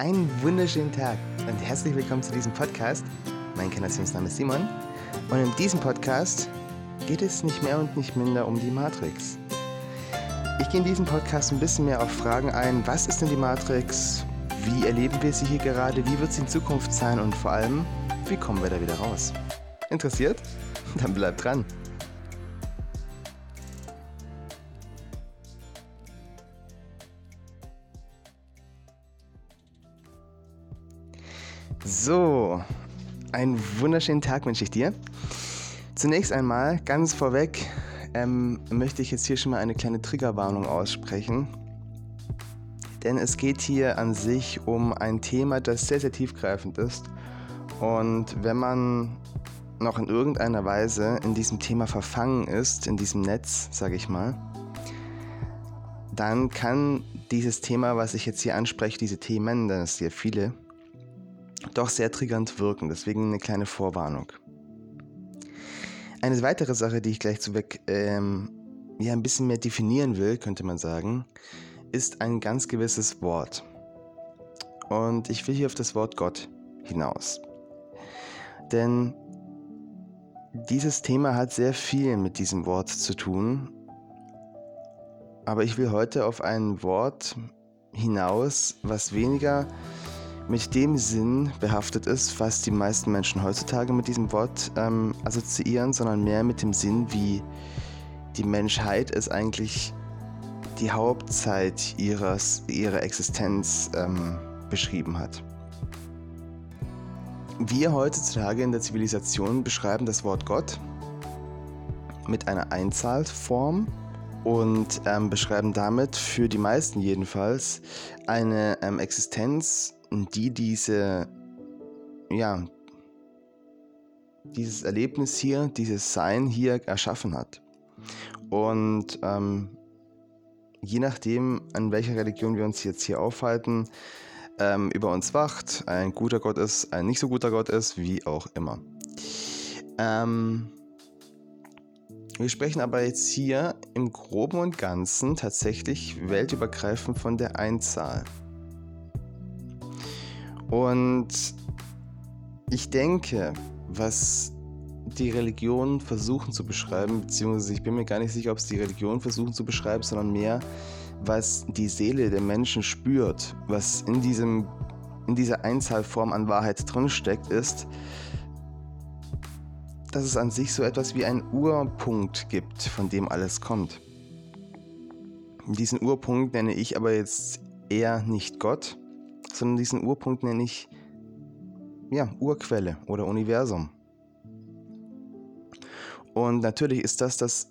Einen wunderschönen Tag und herzlich willkommen zu diesem Podcast. Mein Kanationsname ist Simon und in diesem Podcast geht es nicht mehr und nicht minder um die Matrix. Ich gehe in diesem Podcast ein bisschen mehr auf Fragen ein, was ist denn die Matrix, wie erleben wir sie hier gerade, wie wird sie in Zukunft sein und vor allem, wie kommen wir da wieder raus? Interessiert? Dann bleibt dran. So, einen wunderschönen Tag wünsche ich dir. Zunächst einmal, ganz vorweg, ähm, möchte ich jetzt hier schon mal eine kleine Triggerwarnung aussprechen. Denn es geht hier an sich um ein Thema, das sehr, sehr tiefgreifend ist. Und wenn man noch in irgendeiner Weise in diesem Thema verfangen ist, in diesem Netz, sage ich mal, dann kann dieses Thema, was ich jetzt hier anspreche, diese Themen, denn es sind ja viele, doch sehr triggernd wirken. Deswegen eine kleine Vorwarnung. Eine weitere Sache, die ich gleich zu weg ähm, ja, ein bisschen mehr definieren will, könnte man sagen, ist ein ganz gewisses Wort. Und ich will hier auf das Wort Gott hinaus. Denn dieses Thema hat sehr viel mit diesem Wort zu tun. Aber ich will heute auf ein Wort hinaus, was weniger mit dem Sinn behaftet ist, was die meisten Menschen heutzutage mit diesem Wort ähm, assoziieren, sondern mehr mit dem Sinn, wie die Menschheit es eigentlich die Hauptzeit ihres, ihrer Existenz ähm, beschrieben hat. Wir heutzutage in der Zivilisation beschreiben das Wort Gott mit einer Einzahlform und ähm, beschreiben damit für die meisten jedenfalls eine ähm, Existenz, die diese, ja, dieses Erlebnis hier, dieses Sein hier erschaffen hat. Und ähm, je nachdem, an welcher Religion wir uns jetzt hier aufhalten, ähm, über uns wacht, ein guter Gott ist, ein nicht so guter Gott ist, wie auch immer. Ähm, wir sprechen aber jetzt hier im groben und ganzen tatsächlich weltübergreifend von der Einzahl. Und ich denke, was die Religionen versuchen zu beschreiben, beziehungsweise ich bin mir gar nicht sicher, ob es die Religionen versuchen zu beschreiben, sondern mehr, was die Seele der Menschen spürt, was in, diesem, in dieser Einzahlform an Wahrheit drinsteckt, ist, dass es an sich so etwas wie einen Urpunkt gibt, von dem alles kommt. Diesen Urpunkt nenne ich aber jetzt eher nicht Gott, sondern diesen Urpunkt nenne ich ja, Urquelle oder Universum. Und natürlich ist das das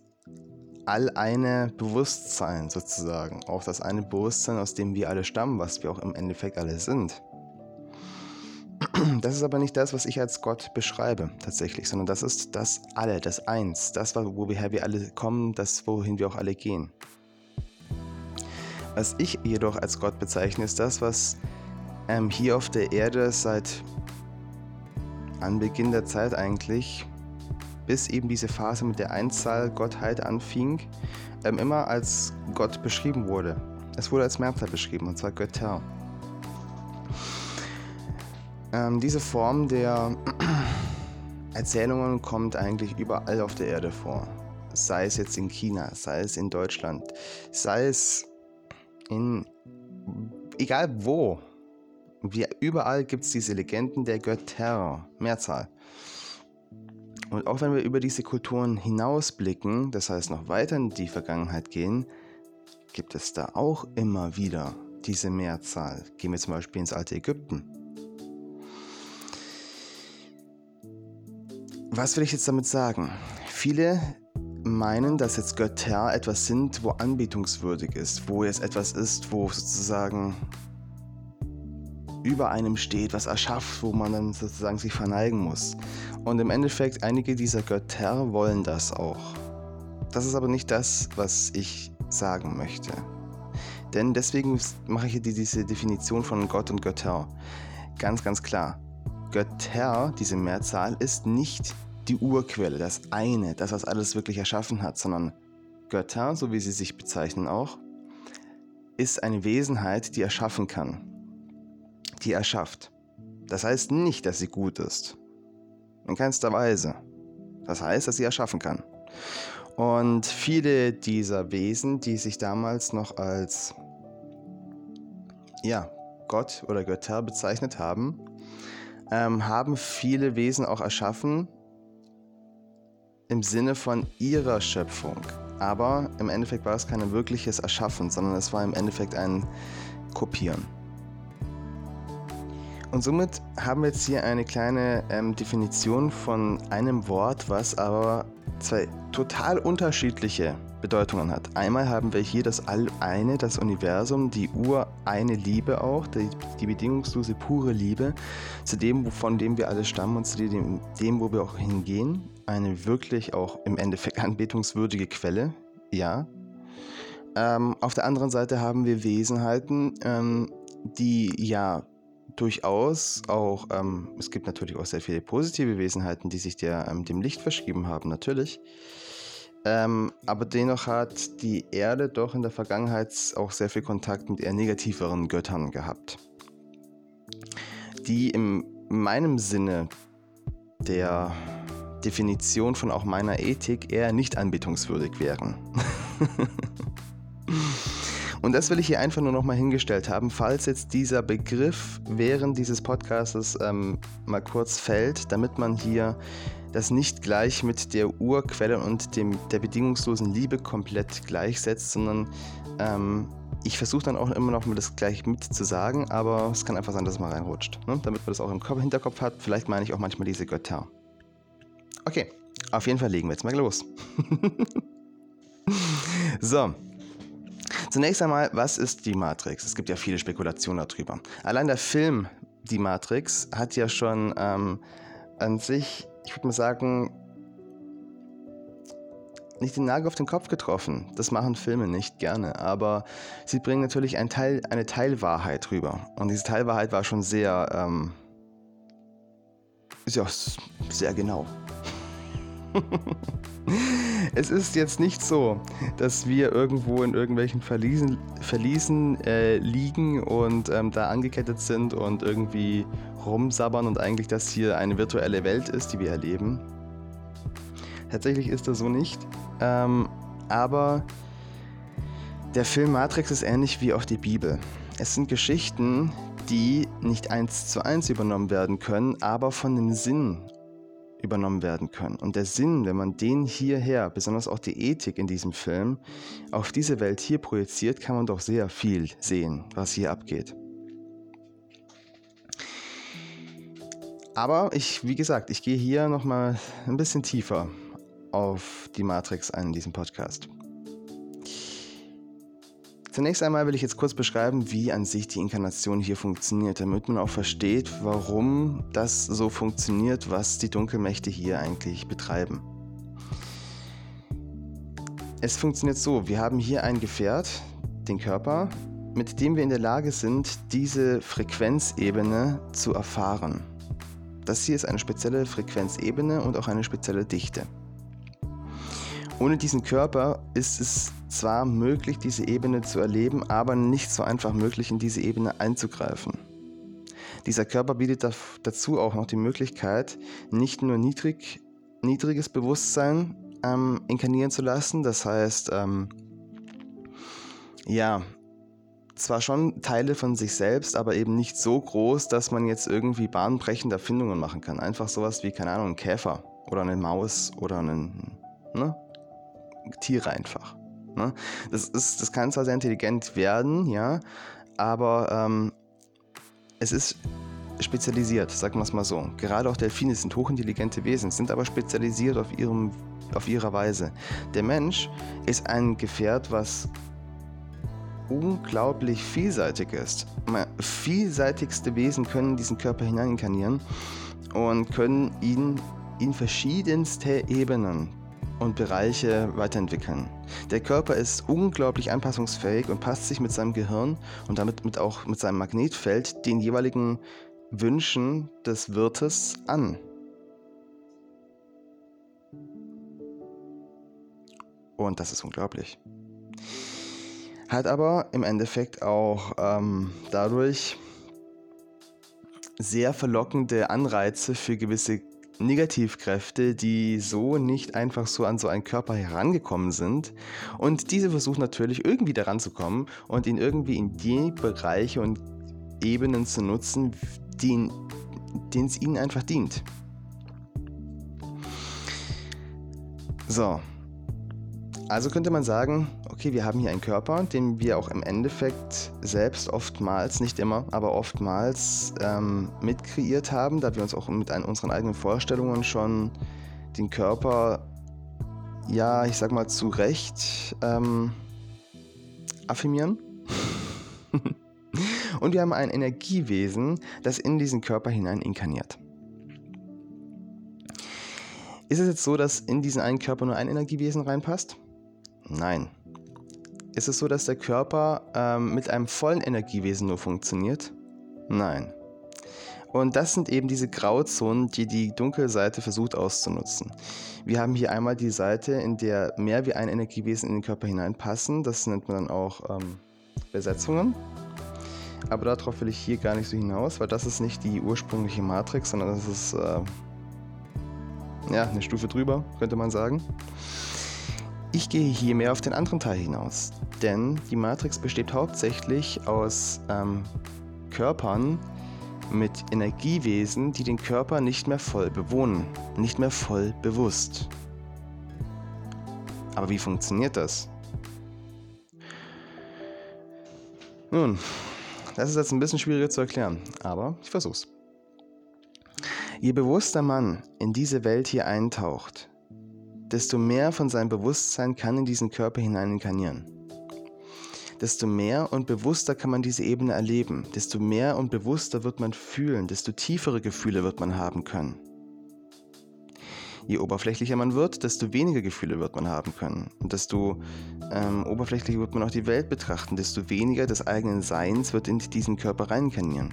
all eine Bewusstsein sozusagen, auch das eine Bewusstsein, aus dem wir alle stammen, was wir auch im Endeffekt alle sind. Das ist aber nicht das, was ich als Gott beschreibe tatsächlich, sondern das ist das Alle, das Eins, das, woher wir alle kommen, das, wohin wir auch alle gehen. Was ich jedoch als Gott bezeichne, ist das, was ähm, hier auf der Erde seit Anbeginn der Zeit eigentlich, bis eben diese Phase mit der Einzahl Gottheit anfing, ähm, immer als Gott beschrieben wurde. Es wurde als Mehrzahl beschrieben, und zwar Götter. Ähm, diese Form der Erzählungen kommt eigentlich überall auf der Erde vor. Sei es jetzt in China, sei es in Deutschland, sei es in egal wo wie überall gibt es diese Legenden der Götter, Mehrzahl. Und auch wenn wir über diese Kulturen hinausblicken, das heißt noch weiter in die Vergangenheit gehen, gibt es da auch immer wieder diese Mehrzahl. Gehen wir zum Beispiel ins alte Ägypten. Was will ich jetzt damit sagen? Viele meinen, dass jetzt Götter etwas sind, wo anbetungswürdig ist, wo es etwas ist, wo sozusagen über einem steht, was erschafft, wo man dann sozusagen sich verneigen muss. Und im Endeffekt, einige dieser Götter wollen das auch. Das ist aber nicht das, was ich sagen möchte. Denn deswegen mache ich hier diese Definition von Gott und Götter. Ganz, ganz klar. Götter, diese Mehrzahl, ist nicht die Urquelle, das eine, das, was alles wirklich erschaffen hat, sondern Götter, so wie sie sich bezeichnen auch, ist eine Wesenheit, die erschaffen kann. Die erschafft. Das heißt nicht, dass sie gut ist. In keinster Weise. Das heißt, dass sie erschaffen kann. Und viele dieser Wesen, die sich damals noch als ja, Gott oder Götter bezeichnet haben, ähm, haben viele Wesen auch erschaffen im Sinne von ihrer Schöpfung. Aber im Endeffekt war es kein wirkliches Erschaffen, sondern es war im Endeffekt ein Kopieren. Und somit haben wir jetzt hier eine kleine ähm, Definition von einem Wort, was aber zwei total unterschiedliche Bedeutungen hat. Einmal haben wir hier das All-Eine, das Universum, die Ur-eine Liebe auch, die, die, bedingungslose pure Liebe, zu dem, von dem wir alle stammen und zu dem, dem, wo wir auch hingehen. Eine wirklich auch im Endeffekt anbetungswürdige Quelle, ja. Ähm, auf der anderen Seite haben wir Wesenheiten, ähm, die ja durchaus auch, ähm, es gibt natürlich auch sehr viele positive Wesenheiten, die sich der, ähm, dem Licht verschrieben haben, natürlich. Ähm, aber dennoch hat die Erde doch in der Vergangenheit auch sehr viel Kontakt mit eher negativeren Göttern gehabt, die in meinem Sinne der Definition von auch meiner Ethik eher nicht anbetungswürdig wären. Und das will ich hier einfach nur nochmal hingestellt haben, falls jetzt dieser Begriff während dieses Podcasts ähm, mal kurz fällt, damit man hier das nicht gleich mit der Urquelle und dem, der bedingungslosen Liebe komplett gleichsetzt, sondern ähm, ich versuche dann auch immer noch mal das gleich mit zu sagen, aber es kann einfach sein, dass es mal reinrutscht, ne? damit man das auch im Hinterkopf hat. Vielleicht meine ich auch manchmal diese Götter. Okay, auf jeden Fall legen wir jetzt mal los. so, Zunächst einmal, was ist die Matrix? Es gibt ja viele Spekulationen darüber. Allein der Film Die Matrix hat ja schon ähm, an sich, ich würde mal sagen, nicht den Nagel auf den Kopf getroffen. Das machen Filme nicht gerne, aber sie bringen natürlich ein Teil, eine Teilwahrheit rüber. Und diese Teilwahrheit war schon sehr, ähm, ja sehr genau. es ist jetzt nicht so, dass wir irgendwo in irgendwelchen Verliesen, Verliesen äh, liegen und ähm, da angekettet sind und irgendwie rumsabbern und eigentlich das hier eine virtuelle Welt ist, die wir erleben. Tatsächlich ist das so nicht. Ähm, aber der Film Matrix ist ähnlich wie auch die Bibel. Es sind Geschichten, die nicht eins zu eins übernommen werden können, aber von dem Sinn übernommen werden können. Und der Sinn, wenn man den hierher, besonders auch die Ethik in diesem Film, auf diese Welt hier projiziert, kann man doch sehr viel sehen, was hier abgeht. Aber ich, wie gesagt, ich gehe hier nochmal ein bisschen tiefer auf die Matrix ein in diesem Podcast. Zunächst einmal will ich jetzt kurz beschreiben, wie an sich die Inkarnation hier funktioniert, damit man auch versteht, warum das so funktioniert, was die Dunkelmächte hier eigentlich betreiben. Es funktioniert so, wir haben hier ein Gefährt, den Körper, mit dem wir in der Lage sind, diese Frequenzebene zu erfahren. Das hier ist eine spezielle Frequenzebene und auch eine spezielle Dichte. Ohne diesen Körper ist es zwar möglich, diese Ebene zu erleben, aber nicht so einfach möglich, in diese Ebene einzugreifen. Dieser Körper bietet dazu auch noch die Möglichkeit, nicht nur niedrig, niedriges Bewusstsein ähm, inkarnieren zu lassen, das heißt, ähm, ja, zwar schon Teile von sich selbst, aber eben nicht so groß, dass man jetzt irgendwie bahnbrechende Erfindungen machen kann. Einfach sowas wie, keine Ahnung, ein Käfer oder eine Maus oder ein, ne? Tiere einfach. Ne? Das, ist, das kann zwar sehr intelligent werden, ja, aber ähm, es ist spezialisiert, sagen wir es mal so. Gerade auch Delfine sind hochintelligente Wesen, sind aber spezialisiert auf, ihrem, auf ihrer Weise. Der Mensch ist ein Gefährt, was unglaublich vielseitig ist. Vielseitigste Wesen können diesen Körper hineininkarnieren und können ihn in verschiedenste Ebenen und Bereiche weiterentwickeln. Der Körper ist unglaublich anpassungsfähig und passt sich mit seinem Gehirn und damit mit auch mit seinem Magnetfeld den jeweiligen Wünschen des Wirtes an. Und das ist unglaublich. Hat aber im Endeffekt auch ähm, dadurch sehr verlockende Anreize für gewisse Negativkräfte, die so nicht einfach so an so einen Körper herangekommen sind. Und diese versuchen natürlich irgendwie daran zu kommen und ihn irgendwie in die Bereiche und Ebenen zu nutzen, denen es ihnen einfach dient. So. Also könnte man sagen, okay, wir haben hier einen Körper, den wir auch im Endeffekt selbst oftmals, nicht immer, aber oftmals ähm, mitkreiert haben, da wir uns auch mit unseren eigenen Vorstellungen schon den Körper, ja, ich sag mal, zu Recht ähm, affirmieren. Und wir haben ein Energiewesen, das in diesen Körper hinein inkarniert. Ist es jetzt so, dass in diesen einen Körper nur ein Energiewesen reinpasst? Nein. Ist es so, dass der Körper ähm, mit einem vollen Energiewesen nur funktioniert? Nein. Und das sind eben diese Grauzonen, die die Dunkelseite versucht auszunutzen. Wir haben hier einmal die Seite, in der mehr wie ein Energiewesen in den Körper hineinpassen. Das nennt man dann auch ähm, Besetzungen. Aber darauf will ich hier gar nicht so hinaus, weil das ist nicht die ursprüngliche Matrix, sondern das ist äh, ja, eine Stufe drüber, könnte man sagen. Ich gehe hier mehr auf den anderen Teil hinaus, denn die Matrix besteht hauptsächlich aus ähm, Körpern mit Energiewesen, die den Körper nicht mehr voll bewohnen, nicht mehr voll bewusst. Aber wie funktioniert das? Nun, das ist jetzt ein bisschen schwieriger zu erklären, aber ich versuch's. Je bewusster man in diese Welt hier eintaucht, desto mehr von seinem Bewusstsein kann in diesen Körper hinein inkarnieren. Desto mehr und bewusster kann man diese Ebene erleben, desto mehr und bewusster wird man fühlen, desto tiefere Gefühle wird man haben können. Je oberflächlicher man wird, desto weniger Gefühle wird man haben können. Und desto ähm, oberflächlicher wird man auch die Welt betrachten, desto weniger des eigenen Seins wird in diesen Körper reinkarnieren.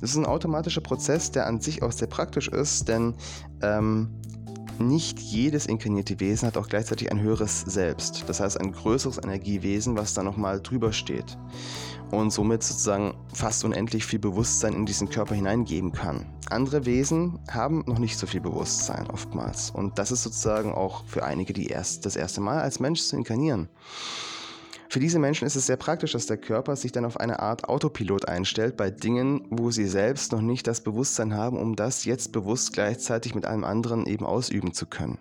Das ist ein automatischer Prozess, der an sich auch sehr praktisch ist, denn ähm, nicht jedes inkarnierte Wesen hat auch gleichzeitig ein höheres Selbst. Das heißt ein größeres Energiewesen, was da nochmal drüber steht und somit sozusagen fast unendlich viel Bewusstsein in diesen Körper hineingeben kann. Andere Wesen haben noch nicht so viel Bewusstsein oftmals und das ist sozusagen auch für einige die erst, das erste Mal als Mensch zu inkarnieren. Für diese Menschen ist es sehr praktisch, dass der Körper sich dann auf eine Art Autopilot einstellt bei Dingen, wo sie selbst noch nicht das Bewusstsein haben, um das jetzt bewusst gleichzeitig mit allem anderen eben ausüben zu können.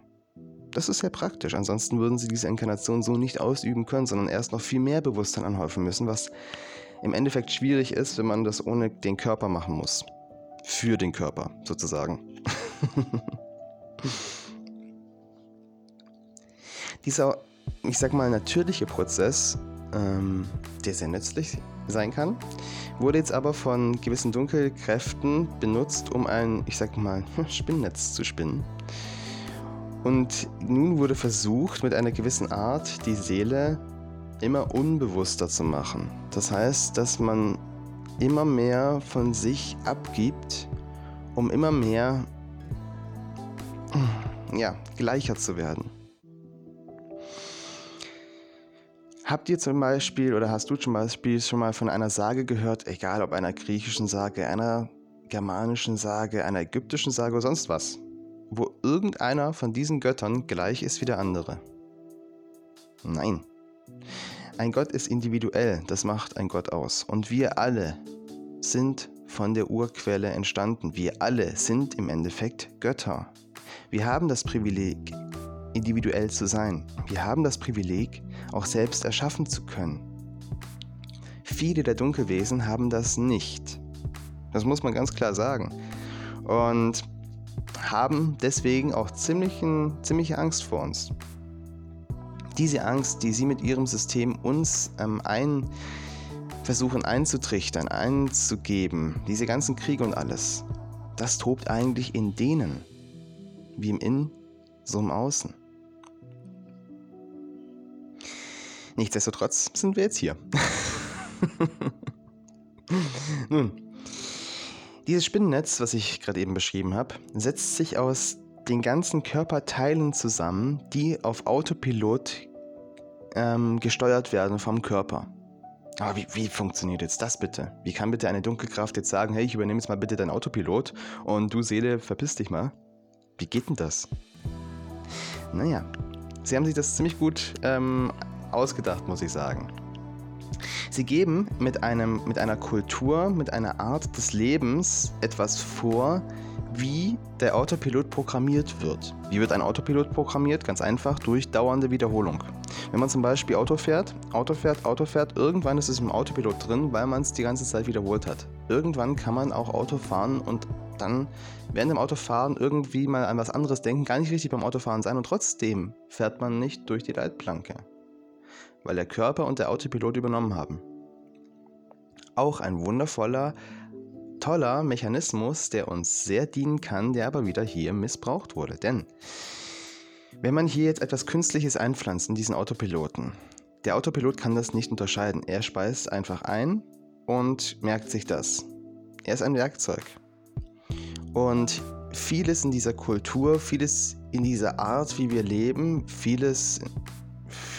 Das ist sehr praktisch, ansonsten würden sie diese Inkarnation so nicht ausüben können, sondern erst noch viel mehr Bewusstsein anhäufen müssen, was im Endeffekt schwierig ist, wenn man das ohne den Körper machen muss. Für den Körper, sozusagen. Dieser, ich sag mal, natürliche Prozess, ähm, der sehr nützlich sein kann, wurde jetzt aber von gewissen Dunkelkräften benutzt, um ein, ich sag mal, Spinnnetz zu spinnen. Und nun wurde versucht, mit einer gewissen Art die Seele immer unbewusster zu machen. Das heißt, dass man immer mehr von sich abgibt, um immer mehr ja, gleicher zu werden. Habt ihr zum Beispiel oder hast du zum Beispiel schon mal von einer Sage gehört, egal ob einer griechischen Sage, einer germanischen Sage, einer ägyptischen Sage oder sonst was, wo irgendeiner von diesen Göttern gleich ist wie der andere? Nein. Ein Gott ist individuell, das macht ein Gott aus. Und wir alle sind von der Urquelle entstanden. Wir alle sind im Endeffekt Götter. Wir haben das Privileg, individuell zu sein. Wir haben das Privileg, auch selbst erschaffen zu können. Viele der Dunkelwesen haben das nicht. Das muss man ganz klar sagen. Und haben deswegen auch ziemlichen, ziemliche Angst vor uns diese Angst, die sie mit ihrem System uns ähm, ein versuchen einzutrichtern, einzugeben, diese ganzen Kriege und alles, das tobt eigentlich in denen, wie im Innen, so im Außen. Nichtsdestotrotz sind wir jetzt hier. Nun, dieses Spinnennetz, was ich gerade eben beschrieben habe, setzt sich aus den ganzen Körperteilen zusammen, die auf Autopilot ähm, gesteuert werden vom Körper. Aber wie, wie funktioniert jetzt das bitte? Wie kann bitte eine Dunkelkraft jetzt sagen, hey, ich übernehme jetzt mal bitte deinen Autopilot und du Seele, verpiss dich mal? Wie geht denn das? Naja, sie haben sich das ziemlich gut ähm, ausgedacht, muss ich sagen. Sie geben mit, einem, mit einer Kultur, mit einer Art des Lebens etwas vor, wie der Autopilot programmiert wird. Wie wird ein Autopilot programmiert? Ganz einfach durch dauernde Wiederholung. Wenn man zum Beispiel Auto fährt, Auto fährt, Auto fährt, irgendwann ist es im Autopilot drin, weil man es die ganze Zeit wiederholt hat. Irgendwann kann man auch Auto fahren und dann während dem Autofahren irgendwie mal an was anderes denken, gar nicht richtig beim Autofahren sein und trotzdem fährt man nicht durch die Leitplanke, weil der Körper und der Autopilot übernommen haben. Auch ein wundervoller, toller Mechanismus, der uns sehr dienen kann, der aber wieder hier missbraucht wurde. Denn wenn man hier jetzt etwas Künstliches einpflanzt in diesen Autopiloten, der Autopilot kann das nicht unterscheiden. Er speist einfach ein und merkt sich das. Er ist ein Werkzeug. Und vieles in dieser Kultur, vieles in dieser Art, wie wir leben, vieles,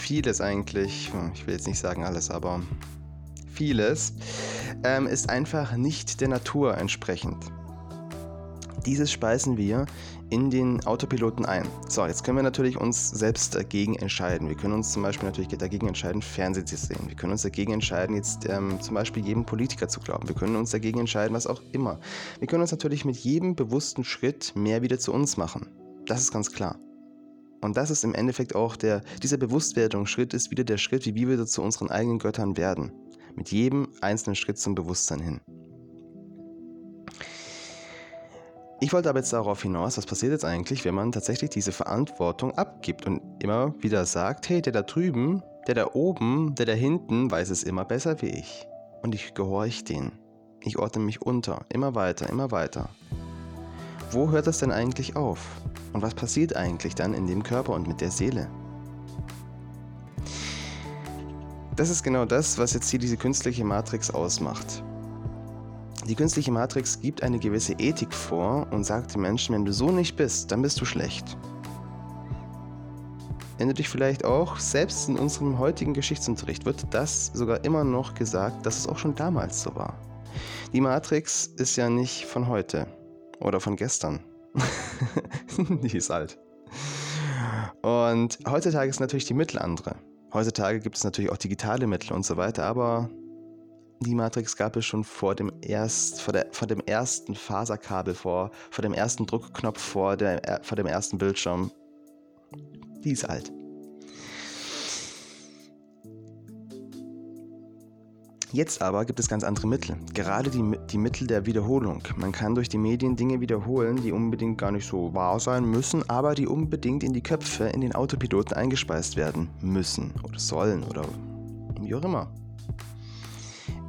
vieles eigentlich, hm, ich will jetzt nicht sagen alles, aber vieles, ähm, ist einfach nicht der Natur entsprechend. Dieses speisen wir in den Autopiloten ein. So, jetzt können wir natürlich uns selbst dagegen entscheiden. Wir können uns zum Beispiel natürlich dagegen entscheiden, Fernsehen zu sehen. Wir können uns dagegen entscheiden, jetzt ähm, zum Beispiel jedem Politiker zu glauben. Wir können uns dagegen entscheiden, was auch immer. Wir können uns natürlich mit jedem bewussten Schritt mehr wieder zu uns machen. Das ist ganz klar. Und das ist im Endeffekt auch der, dieser Bewusstwerdungsschritt ist wieder der Schritt, wie wir zu unseren eigenen Göttern werden. Mit jedem einzelnen Schritt zum Bewusstsein hin. Ich wollte aber jetzt darauf hinaus, was passiert jetzt eigentlich, wenn man tatsächlich diese Verantwortung abgibt und immer wieder sagt, hey, der da drüben, der da oben, der da hinten weiß es immer besser wie ich. Und ich gehorche den. Ich ordne mich unter, immer weiter, immer weiter. Wo hört das denn eigentlich auf? Und was passiert eigentlich dann in dem Körper und mit der Seele? Das ist genau das, was jetzt hier diese künstliche Matrix ausmacht. Die künstliche Matrix gibt eine gewisse Ethik vor und sagt den Menschen, wenn du so nicht bist, dann bist du schlecht. Wenn du dich vielleicht auch, selbst in unserem heutigen Geschichtsunterricht wird das sogar immer noch gesagt, dass es auch schon damals so war. Die Matrix ist ja nicht von heute oder von gestern. die ist alt. Und heutzutage ist natürlich die Mittel andere. Heutzutage gibt es natürlich auch digitale Mittel und so weiter, aber die Matrix gab es schon vor dem, erst, vor, der, vor dem ersten Faserkabel, vor, vor dem ersten Druckknopf, vor, der, vor dem ersten Bildschirm. Die ist alt. Jetzt aber gibt es ganz andere Mittel. Gerade die, die Mittel der Wiederholung. Man kann durch die Medien Dinge wiederholen, die unbedingt gar nicht so wahr sein müssen, aber die unbedingt in die Köpfe, in den Autopiloten eingespeist werden müssen oder sollen oder wie auch immer.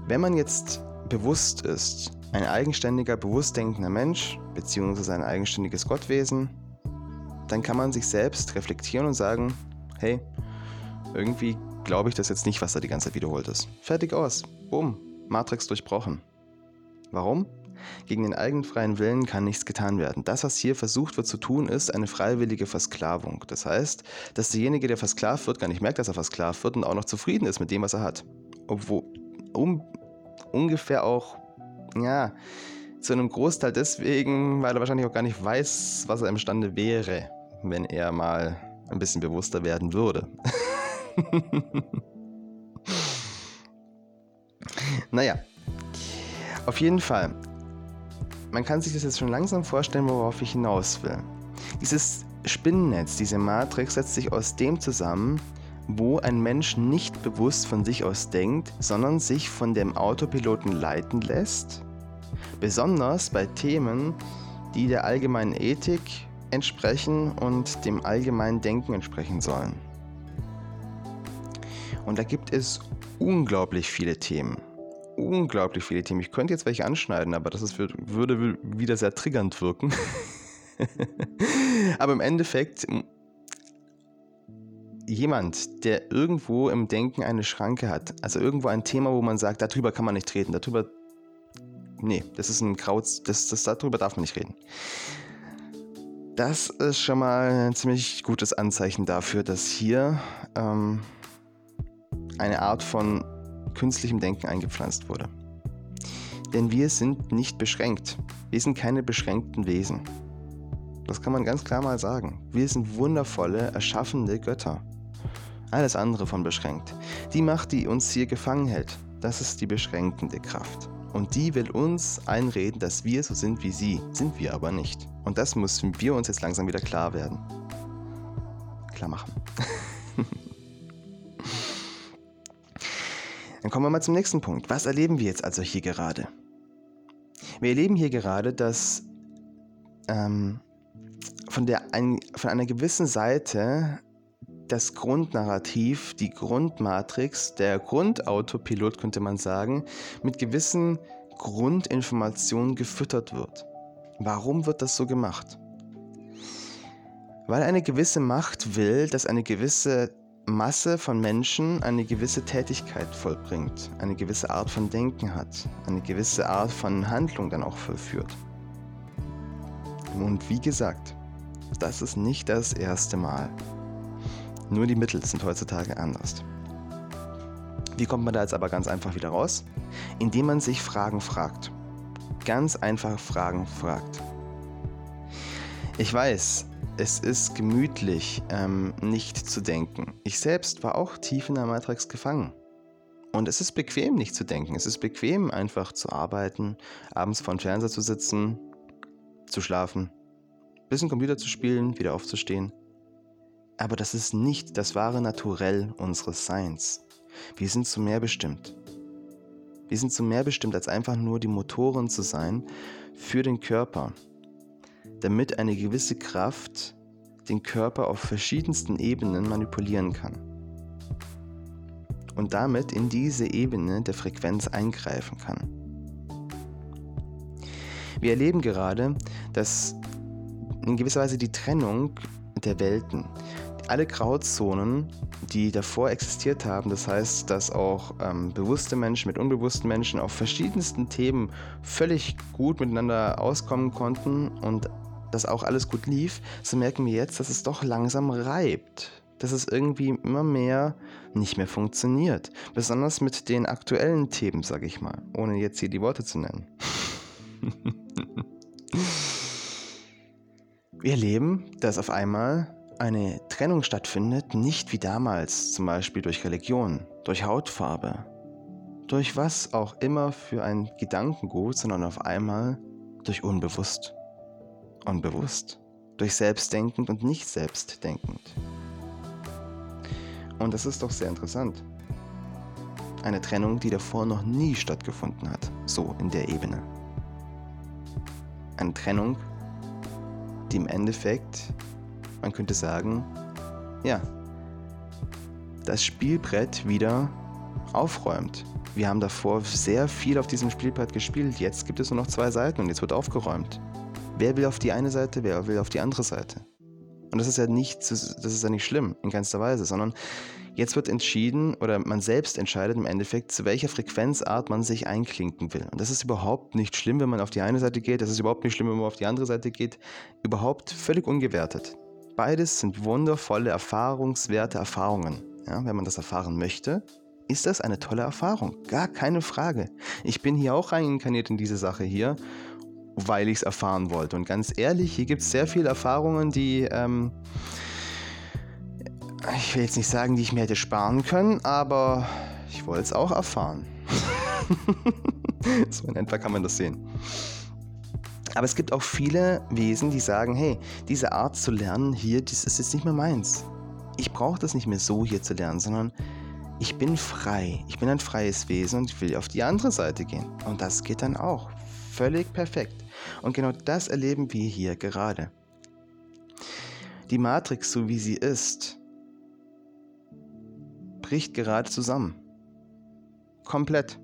Wenn man jetzt bewusst ist, ein eigenständiger, bewusst denkender Mensch, beziehungsweise ein eigenständiges Gottwesen, dann kann man sich selbst reflektieren und sagen, hey, irgendwie glaube ich das jetzt nicht, was da die ganze Zeit wiederholt ist. Fertig aus. Boom. Matrix durchbrochen. Warum? Gegen den eigenen freien Willen kann nichts getan werden. Das, was hier versucht wird zu tun, ist eine freiwillige Versklavung. Das heißt, dass derjenige, der versklavt wird, gar nicht merkt, dass er versklavt wird und auch noch zufrieden ist mit dem, was er hat. Obwohl, um, ungefähr auch, ja, zu einem Großteil deswegen, weil er wahrscheinlich auch gar nicht weiß, was er imstande wäre, wenn er mal ein bisschen bewusster werden würde. naja, auf jeden Fall. Man kann sich das jetzt schon langsam vorstellen, worauf ich hinaus will. Dieses Spinnennetz, diese Matrix setzt sich aus dem zusammen, wo ein Mensch nicht bewusst von sich aus denkt, sondern sich von dem Autopiloten leiten lässt. Besonders bei Themen, die der allgemeinen Ethik entsprechen und dem allgemeinen Denken entsprechen sollen. Und da gibt es unglaublich viele Themen. Unglaublich viele Themen. Ich könnte jetzt welche anschneiden, aber das ist, würde wieder sehr triggernd wirken. aber im Endeffekt jemand, der irgendwo im Denken eine Schranke hat, also irgendwo ein Thema, wo man sagt, darüber kann man nicht reden, darüber, nee, das ist ein Kraut, das, das, darüber darf man nicht reden. Das ist schon mal ein ziemlich gutes Anzeichen dafür, dass hier ähm, eine Art von künstlichem Denken eingepflanzt wurde. Denn wir sind nicht beschränkt. Wir sind keine beschränkten Wesen. Das kann man ganz klar mal sagen. Wir sind wundervolle, erschaffende Götter. Alles andere von beschränkt. Die Macht, die uns hier gefangen hält, das ist die beschränkende Kraft. Und die will uns einreden, dass wir so sind wie sie. Sind wir aber nicht. Und das müssen wir uns jetzt langsam wieder klar werden. Klar machen. Dann kommen wir mal zum nächsten Punkt. Was erleben wir jetzt also hier gerade? Wir erleben hier gerade, dass ähm, von, der, ein, von einer gewissen Seite das Grundnarrativ, die Grundmatrix, der Grundautopilot könnte man sagen, mit gewissen Grundinformationen gefüttert wird. Warum wird das so gemacht? Weil eine gewisse Macht will, dass eine gewisse Masse von Menschen eine gewisse Tätigkeit vollbringt, eine gewisse Art von Denken hat, eine gewisse Art von Handlung dann auch vollführt. Und wie gesagt, das ist nicht das erste Mal. Nur die Mittel sind heutzutage anders. Wie kommt man da jetzt aber ganz einfach wieder raus? Indem man sich Fragen fragt. Ganz einfach Fragen fragt. Ich weiß, es ist gemütlich, ähm, nicht zu denken. Ich selbst war auch tief in der Matrix gefangen. Und es ist bequem, nicht zu denken. Es ist bequem, einfach zu arbeiten, abends vor dem Fernseher zu sitzen, zu schlafen, bisschen Computer zu spielen, wieder aufzustehen. Aber das ist nicht das wahre Naturell unseres Seins. Wir sind zu mehr bestimmt. Wir sind zu mehr bestimmt, als einfach nur die Motoren zu sein für den Körper, damit eine gewisse Kraft den Körper auf verschiedensten Ebenen manipulieren kann. Und damit in diese Ebene der Frequenz eingreifen kann. Wir erleben gerade, dass in gewisser Weise die Trennung der Welten, alle Grauzonen, die davor existiert haben, das heißt, dass auch ähm, bewusste Menschen mit unbewussten Menschen auf verschiedensten Themen völlig gut miteinander auskommen konnten und dass auch alles gut lief, so merken wir jetzt, dass es doch langsam reibt. Dass es irgendwie immer mehr nicht mehr funktioniert. Besonders mit den aktuellen Themen, sage ich mal, ohne jetzt hier die Worte zu nennen. wir erleben, dass auf einmal eine Trennung stattfindet, nicht wie damals, zum Beispiel durch Religion, durch Hautfarbe, durch was auch immer für ein Gedankengut, sondern auf einmal durch unbewusst. Unbewusst, durch selbstdenkend und nicht selbstdenkend. Und das ist doch sehr interessant. Eine Trennung, die davor noch nie stattgefunden hat, so in der Ebene. Eine Trennung, die im Endeffekt man könnte sagen, ja, das Spielbrett wieder aufräumt. Wir haben davor sehr viel auf diesem Spielbrett gespielt. Jetzt gibt es nur noch zwei Seiten und jetzt wird aufgeräumt. Wer will auf die eine Seite, wer will auf die andere Seite? Und das ist ja nicht, das ist ja nicht schlimm, in keinster Weise, sondern jetzt wird entschieden oder man selbst entscheidet im Endeffekt, zu welcher Frequenzart man sich einklinken will. Und das ist überhaupt nicht schlimm, wenn man auf die eine Seite geht, das ist überhaupt nicht schlimm, wenn man auf die andere Seite geht. Überhaupt völlig ungewertet. Beides sind wundervolle, erfahrungswerte Erfahrungen. Ja, wenn man das erfahren möchte, ist das eine tolle Erfahrung. Gar keine Frage. Ich bin hier auch reinkarniert in diese Sache hier, weil ich es erfahren wollte. Und ganz ehrlich, hier gibt es sehr viele Erfahrungen, die, ähm, ich will jetzt nicht sagen, die ich mir hätte sparen können, aber ich wollte es auch erfahren. so in etwa kann man das sehen. Aber es gibt auch viele Wesen, die sagen, hey, diese Art zu lernen hier, das ist jetzt nicht mehr meins. Ich brauche das nicht mehr so hier zu lernen, sondern ich bin frei. Ich bin ein freies Wesen und ich will auf die andere Seite gehen. Und das geht dann auch. Völlig perfekt. Und genau das erleben wir hier gerade. Die Matrix, so wie sie ist, bricht gerade zusammen. Komplett.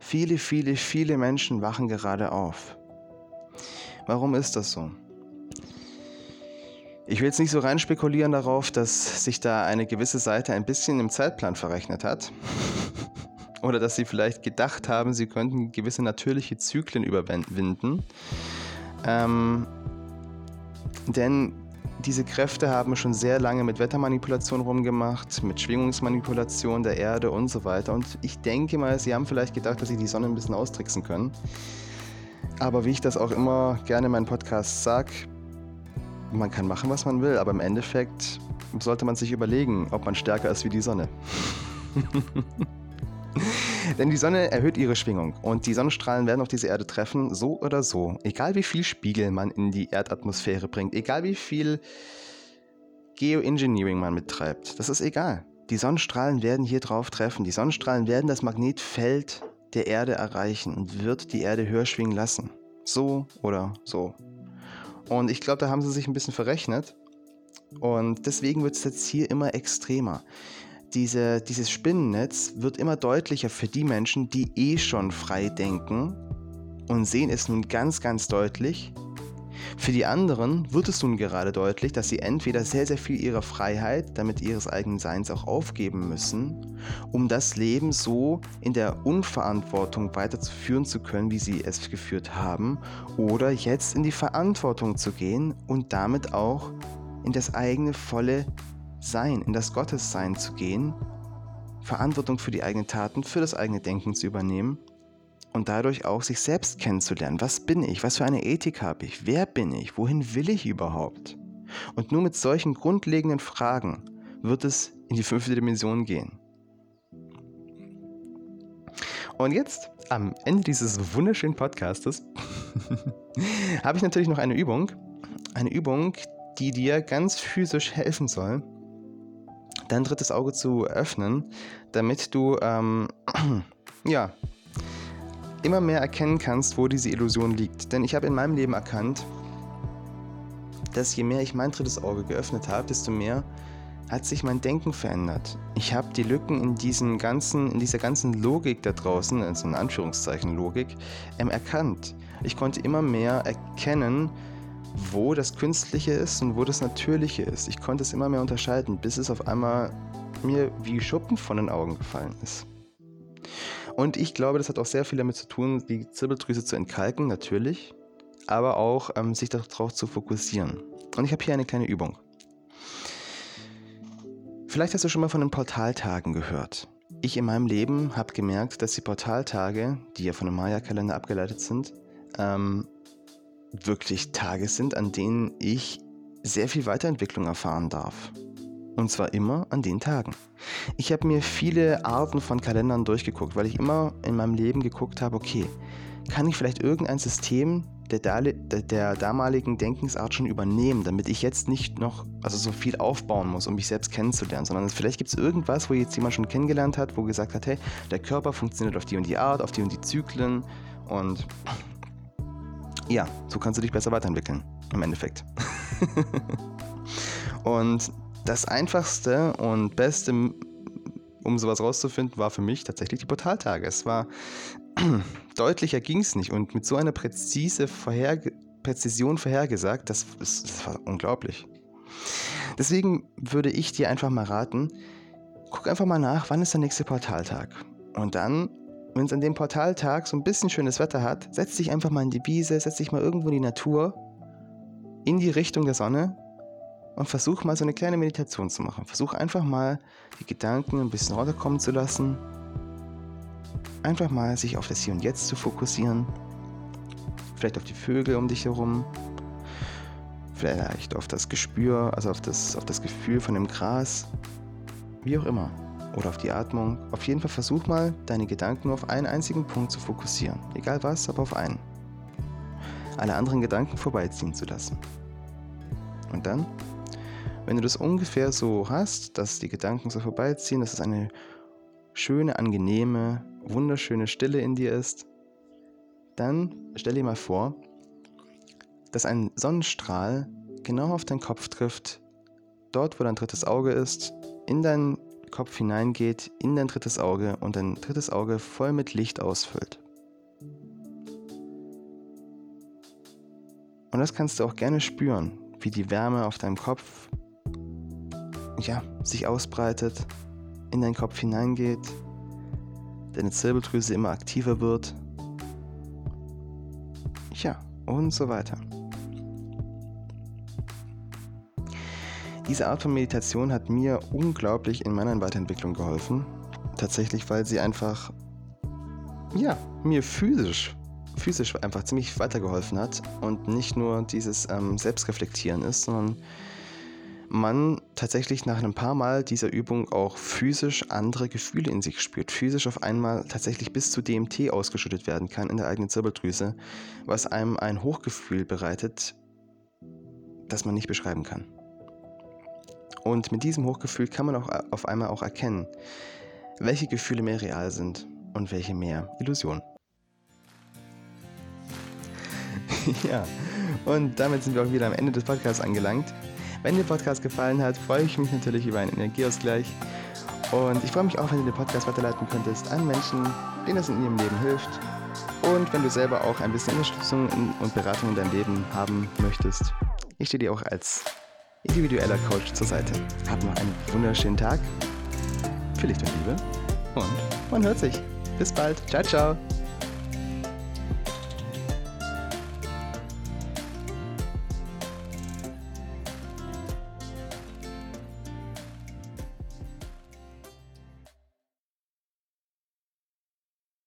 Viele, viele, viele Menschen wachen gerade auf. Warum ist das so? Ich will jetzt nicht so rein spekulieren darauf, dass sich da eine gewisse Seite ein bisschen im Zeitplan verrechnet hat. Oder dass sie vielleicht gedacht haben, sie könnten gewisse natürliche Zyklen überwinden. Ähm, denn diese Kräfte haben schon sehr lange mit Wettermanipulation rumgemacht, mit Schwingungsmanipulation der Erde und so weiter. Und ich denke mal, sie haben vielleicht gedacht, dass sie die Sonne ein bisschen austricksen können. Aber wie ich das auch immer gerne in meinen Podcasts sage, man kann machen, was man will, aber im Endeffekt sollte man sich überlegen, ob man stärker ist wie die Sonne. Denn die Sonne erhöht ihre Schwingung und die Sonnenstrahlen werden auf diese Erde treffen, so oder so. Egal wie viel Spiegel man in die Erdatmosphäre bringt, egal wie viel Geoengineering man mittreibt, das ist egal. Die Sonnenstrahlen werden hier drauf treffen. Die Sonnenstrahlen werden das Magnetfeld der Erde erreichen und wird die Erde höher schwingen lassen. So oder so. Und ich glaube, da haben sie sich ein bisschen verrechnet. Und deswegen wird es jetzt hier immer extremer diese, dieses Spinnennetz wird immer deutlicher für die Menschen, die eh schon frei denken und sehen es nun ganz, ganz deutlich. Für die anderen wird es nun gerade deutlich, dass sie entweder sehr, sehr viel ihrer Freiheit, damit ihres eigenen Seins auch aufgeben müssen, um das Leben so in der Unverantwortung weiterzuführen zu können, wie sie es geführt haben, oder jetzt in die Verantwortung zu gehen und damit auch in das eigene volle sein, in das Gottessein zu gehen, Verantwortung für die eigenen Taten, für das eigene Denken zu übernehmen und dadurch auch sich selbst kennenzulernen. Was bin ich? Was für eine Ethik habe ich? Wer bin ich? Wohin will ich überhaupt? Und nur mit solchen grundlegenden Fragen wird es in die fünfte Dimension gehen. Und jetzt, am Ende dieses wunderschönen Podcastes, habe ich natürlich noch eine Übung. Eine Übung, die dir ganz physisch helfen soll, dein drittes Auge zu öffnen, damit du ähm, ja immer mehr erkennen kannst, wo diese Illusion liegt. Denn ich habe in meinem Leben erkannt, dass je mehr ich mein drittes Auge geöffnet habe, desto mehr hat sich mein Denken verändert. Ich habe die Lücken in, diesem ganzen, in dieser ganzen Logik da draußen, also in Anführungszeichen Logik, ähm, erkannt. Ich konnte immer mehr erkennen, wo das Künstliche ist und wo das Natürliche ist. Ich konnte es immer mehr unterscheiden, bis es auf einmal mir wie Schuppen von den Augen gefallen ist. Und ich glaube, das hat auch sehr viel damit zu tun, die Zirbeldrüse zu entkalken, natürlich, aber auch ähm, sich darauf zu fokussieren. Und ich habe hier eine kleine Übung. Vielleicht hast du schon mal von den Portaltagen gehört. Ich in meinem Leben habe gemerkt, dass die Portaltage, die ja von dem Maya-Kalender abgeleitet sind, ähm, wirklich Tage sind, an denen ich sehr viel Weiterentwicklung erfahren darf. Und zwar immer an den Tagen. Ich habe mir viele Arten von Kalendern durchgeguckt, weil ich immer in meinem Leben geguckt habe, okay, kann ich vielleicht irgendein System der, der, der, damaligen Denkensart schon übernehmen, damit ich jetzt nicht noch also so viel aufbauen muss, um mich selbst kennenzulernen, sondern vielleicht gibt es irgendwas, wo jetzt jemand schon kennengelernt hat, wo gesagt hat, hey, der Körper funktioniert auf die und die Art, auf die und die Zyklen und ja, so kannst du dich besser weiterentwickeln, im Endeffekt. und das einfachste und beste, um sowas rauszufinden, war für mich tatsächlich die Portaltage. Es war deutlicher ging es nicht und mit so einer präzise Vorherge Präzision vorhergesagt, das, das, das war unglaublich. Deswegen würde ich dir einfach mal raten, guck einfach mal nach, wann ist der nächste Portaltag. Und dann wenn es an dem Portaltag so ein bisschen schönes Wetter hat, setz dich einfach mal in die Wiese, setz dich mal irgendwo in die Natur, in die Richtung der Sonne und versuch mal so eine kleine Meditation zu machen. Versuch einfach mal die Gedanken ein bisschen runterkommen zu lassen. Einfach mal sich auf das Hier und Jetzt zu fokussieren. Vielleicht auf die Vögel um dich herum. Vielleicht auf das Gespür, also auf das, auf das Gefühl von dem Gras. Wie auch immer oder auf die Atmung. Auf jeden Fall versuch mal, deine Gedanken auf einen einzigen Punkt zu fokussieren. Egal was, aber auf einen. Alle anderen Gedanken vorbeiziehen zu lassen. Und dann, wenn du das ungefähr so hast, dass die Gedanken so vorbeiziehen, dass es eine schöne, angenehme, wunderschöne Stille in dir ist, dann stell dir mal vor, dass ein Sonnenstrahl genau auf deinen Kopf trifft, dort wo dein drittes Auge ist, in dein Kopf hineingeht in dein drittes Auge und dein drittes Auge voll mit Licht ausfüllt. Und das kannst du auch gerne spüren, wie die Wärme auf deinem Kopf ja, sich ausbreitet, in deinen Kopf hineingeht, deine Zirbeldrüse immer aktiver wird. Ja, und so weiter. Diese Art von Meditation hat mir unglaublich in meiner Weiterentwicklung geholfen. Tatsächlich, weil sie einfach, ja, mir physisch, physisch einfach ziemlich weitergeholfen hat und nicht nur dieses ähm, Selbstreflektieren ist, sondern man tatsächlich nach ein paar Mal dieser Übung auch physisch andere Gefühle in sich spürt. Physisch auf einmal tatsächlich bis zu DMT ausgeschüttet werden kann in der eigenen Zirbeldrüse, was einem ein Hochgefühl bereitet, das man nicht beschreiben kann. Und mit diesem Hochgefühl kann man auch auf einmal auch erkennen, welche Gefühle mehr real sind und welche mehr Illusion. ja, und damit sind wir auch wieder am Ende des Podcasts angelangt. Wenn dir der Podcast gefallen hat, freue ich mich natürlich über einen Energieausgleich. Und ich freue mich auch, wenn du den Podcast weiterleiten könntest an Menschen, denen es in ihrem Leben hilft. Und wenn du selber auch ein bisschen Unterstützung und Beratung in deinem Leben haben möchtest. Ich stehe dir auch als individueller Coach zur Seite. Hab noch einen wunderschönen Tag. Für Licht und Liebe. Und man hört sich. Bis bald. Ciao, ciao.